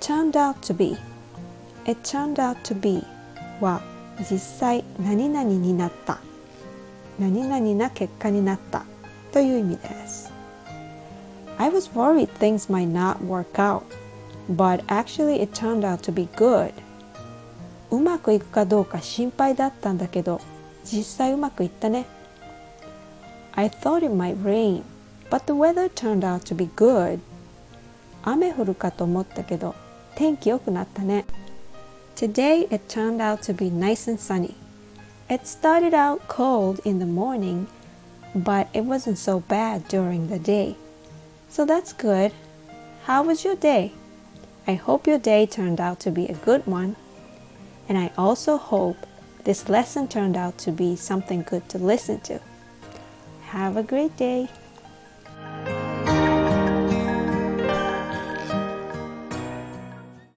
turned out to be It turned out to be は実際何々になった何々な結果になったという意味です I was worried things might not work out but actually it turned out to be good うまくいくかどうか心配だったんだけど実際うまくいったね I thought it might rain but the weather turned out to be good 雨降るかと思ったけど天気良くなったね Today it turned out to be nice and sunny It started out cold in the morning but it wasn't so bad during the day So that's good How was your day? I hope your day turned out to be a good one and I also hope this lesson turned out to be something good to listen to. Have a great day.